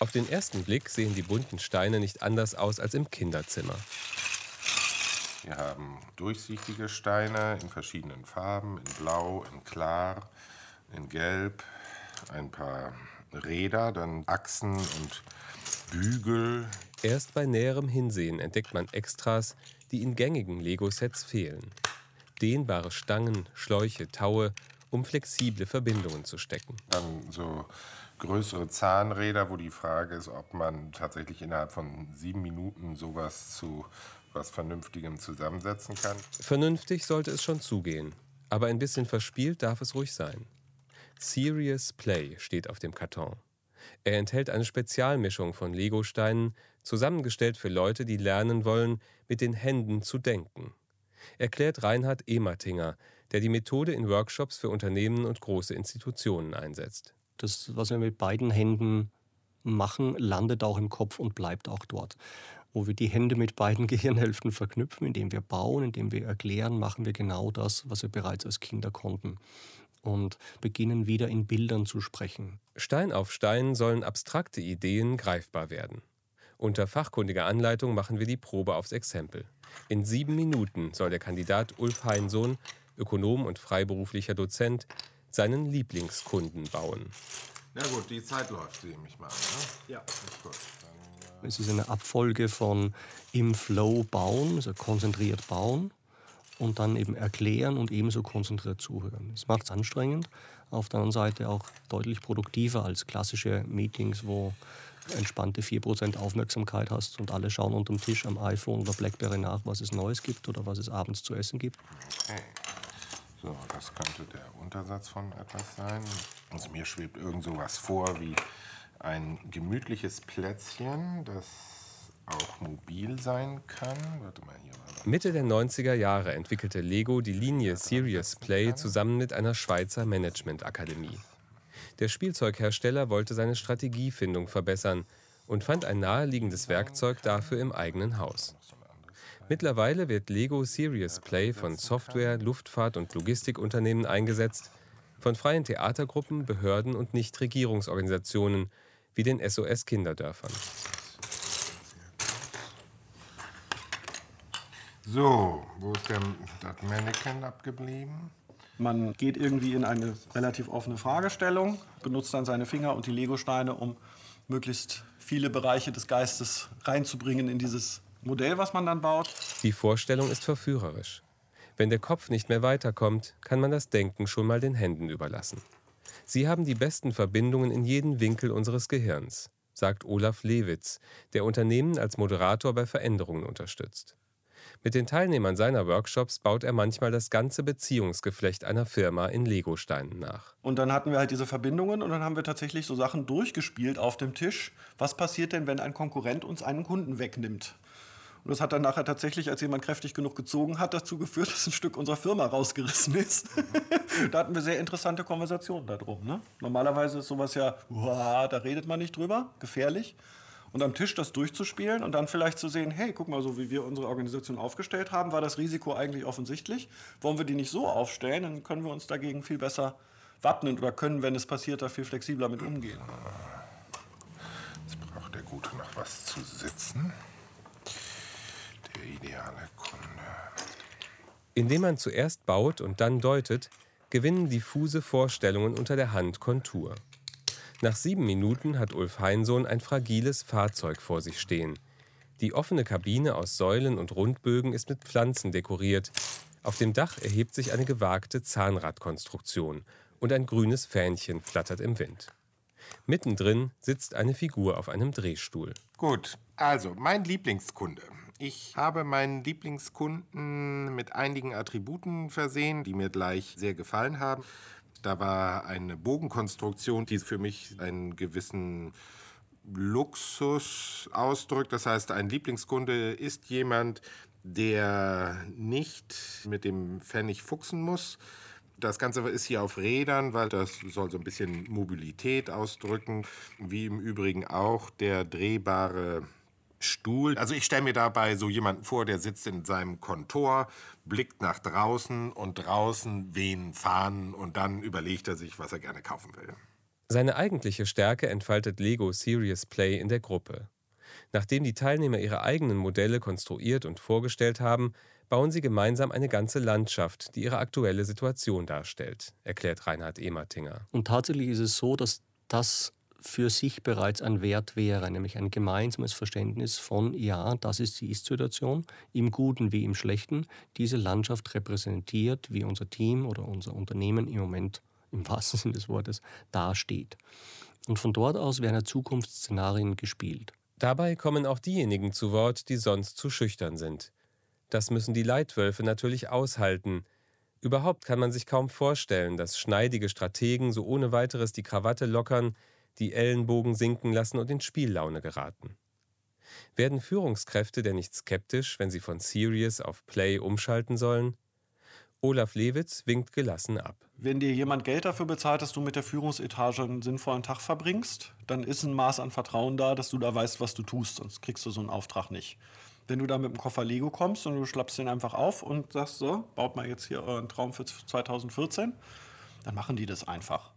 Auf den ersten Blick sehen die bunten Steine nicht anders aus als im Kinderzimmer. Wir haben durchsichtige Steine in verschiedenen Farben, in Blau, in Klar, in Gelb, ein paar Räder, dann Achsen und Bügel. Erst bei näherem Hinsehen entdeckt man Extras, die in gängigen Lego-Sets fehlen. Dehnbare Stangen, Schläuche, Taue, um flexible Verbindungen zu stecken. Dann so größere Zahnräder, wo die Frage ist, ob man tatsächlich innerhalb von sieben Minuten sowas zu was Vernünftigem zusammensetzen kann. Vernünftig sollte es schon zugehen, aber ein bisschen verspielt darf es ruhig sein. Serious Play steht auf dem Karton. Er enthält eine Spezialmischung von Legosteinen, zusammengestellt für Leute, die lernen wollen, mit den Händen zu denken. Erklärt Reinhard Emertinger, der die Methode in Workshops für Unternehmen und große Institutionen einsetzt. Das, was wir mit beiden Händen machen, landet auch im Kopf und bleibt auch dort. Wo wir die Hände mit beiden Gehirnhälften verknüpfen, indem wir bauen, indem wir erklären, machen wir genau das, was wir bereits als Kinder konnten. Und beginnen wieder in Bildern zu sprechen. Stein auf Stein sollen abstrakte Ideen greifbar werden. Unter fachkundiger Anleitung machen wir die Probe aufs Exempel. In sieben Minuten soll der Kandidat Ulf Heinsohn, Ökonom und freiberuflicher Dozent, seinen Lieblingskunden bauen. Na gut, die Zeit läuft, nehme ich mal an. Ne? Ja. Gut, dann, äh es ist eine Abfolge von im Flow bauen, also konzentriert bauen und dann eben erklären und ebenso konzentriert zuhören. Das macht es anstrengend, auf der anderen Seite auch deutlich produktiver als klassische Meetings, wo entspannte 4% Aufmerksamkeit hast und alle schauen unterm Tisch am iPhone oder Blackberry nach, was es Neues gibt oder was es abends zu essen gibt. Okay. So, das könnte der Untersatz von etwas sein. Also mir schwebt irgend sowas vor wie ein gemütliches Plätzchen, das auch mobil sein kann. Warte mal hier. Mitte der 90er Jahre entwickelte Lego die Linie Serious Play zusammen mit einer Schweizer Managementakademie. Der Spielzeughersteller wollte seine Strategiefindung verbessern und fand ein naheliegendes Werkzeug dafür im eigenen Haus. Mittlerweile wird Lego Serious Play von Software-, Luftfahrt- und Logistikunternehmen eingesetzt, von freien Theatergruppen, Behörden und Nichtregierungsorganisationen wie den SOS Kinderdörfern. So, wo ist denn das Mannequin abgeblieben? Man geht irgendwie in eine relativ offene Fragestellung, benutzt dann seine Finger und die Legosteine, um möglichst viele Bereiche des Geistes reinzubringen in dieses Modell, was man dann baut. Die Vorstellung ist verführerisch. Wenn der Kopf nicht mehr weiterkommt, kann man das Denken schon mal den Händen überlassen. Sie haben die besten Verbindungen in jeden Winkel unseres Gehirns, sagt Olaf Lewitz, der Unternehmen als Moderator bei Veränderungen unterstützt. Mit den Teilnehmern seiner Workshops baut er manchmal das ganze Beziehungsgeflecht einer Firma in Legosteinen nach. Und dann hatten wir halt diese Verbindungen und dann haben wir tatsächlich so Sachen durchgespielt auf dem Tisch. Was passiert denn, wenn ein Konkurrent uns einen Kunden wegnimmt? Und das hat dann nachher tatsächlich, als jemand kräftig genug gezogen hat, dazu geführt, dass ein Stück unserer Firma rausgerissen ist. da hatten wir sehr interessante Konversationen darum. Ne? Normalerweise ist sowas ja, uah, da redet man nicht drüber, gefährlich und am Tisch das durchzuspielen und dann vielleicht zu sehen, hey, guck mal, so wie wir unsere Organisation aufgestellt haben, war das Risiko eigentlich offensichtlich. Wollen wir die nicht so aufstellen, dann können wir uns dagegen viel besser wappnen oder können, wenn es passiert, da viel flexibler mit umgehen. Jetzt braucht der Gute noch was zu sitzen. Ideale Kunde. Indem man zuerst baut und dann deutet, gewinnen diffuse Vorstellungen unter der Hand Kontur. Nach sieben Minuten hat Ulf Heinsohn ein fragiles Fahrzeug vor sich stehen. Die offene Kabine aus Säulen und Rundbögen ist mit Pflanzen dekoriert. Auf dem Dach erhebt sich eine gewagte Zahnradkonstruktion und ein grünes Fähnchen flattert im Wind. Mittendrin sitzt eine Figur auf einem Drehstuhl. Gut, also mein Lieblingskunde. Ich habe meinen Lieblingskunden mit einigen Attributen versehen, die mir gleich sehr gefallen haben. Da war eine Bogenkonstruktion, die für mich einen gewissen Luxus ausdrückt. Das heißt, ein Lieblingskunde ist jemand, der nicht mit dem Pfennig fuchsen muss. Das Ganze ist hier auf Rädern, weil das soll so ein bisschen Mobilität ausdrücken, wie im Übrigen auch der drehbare Stuhl. Also ich stelle mir dabei so jemanden vor, der sitzt in seinem Kontor, blickt nach draußen und draußen wehen Fahnen und dann überlegt er sich, was er gerne kaufen will. Seine eigentliche Stärke entfaltet Lego Serious Play in der Gruppe. Nachdem die Teilnehmer ihre eigenen Modelle konstruiert und vorgestellt haben, bauen sie gemeinsam eine ganze Landschaft, die ihre aktuelle Situation darstellt, erklärt Reinhard Emertinger. Und tatsächlich ist es so, dass das für sich bereits ein Wert wäre, nämlich ein gemeinsames Verständnis von, ja, das ist die Ist-Situation, im Guten wie im Schlechten. Diese Landschaft repräsentiert, wie unser Team oder unser Unternehmen im Moment im wahrsten Sinne des Wortes dasteht. Und von dort aus werden Zukunftsszenarien gespielt. Dabei kommen auch diejenigen zu Wort, die sonst zu schüchtern sind. Das müssen die Leitwölfe natürlich aushalten. Überhaupt kann man sich kaum vorstellen, dass schneidige Strategen so ohne weiteres die Krawatte lockern, die Ellenbogen sinken lassen und in Spiellaune geraten. Werden Führungskräfte denn nicht skeptisch, wenn sie von Serious auf Play umschalten sollen? Olaf Lewitz winkt gelassen ab. Wenn dir jemand Geld dafür bezahlt, dass du mit der Führungsetage einen sinnvollen Tag verbringst, dann ist ein Maß an Vertrauen da, dass du da weißt, was du tust, sonst kriegst du so einen Auftrag nicht. Wenn du da mit dem Koffer Lego kommst und du schlappst den einfach auf und sagst so, baut mal jetzt hier euren Traum für 2014, dann machen die das einfach.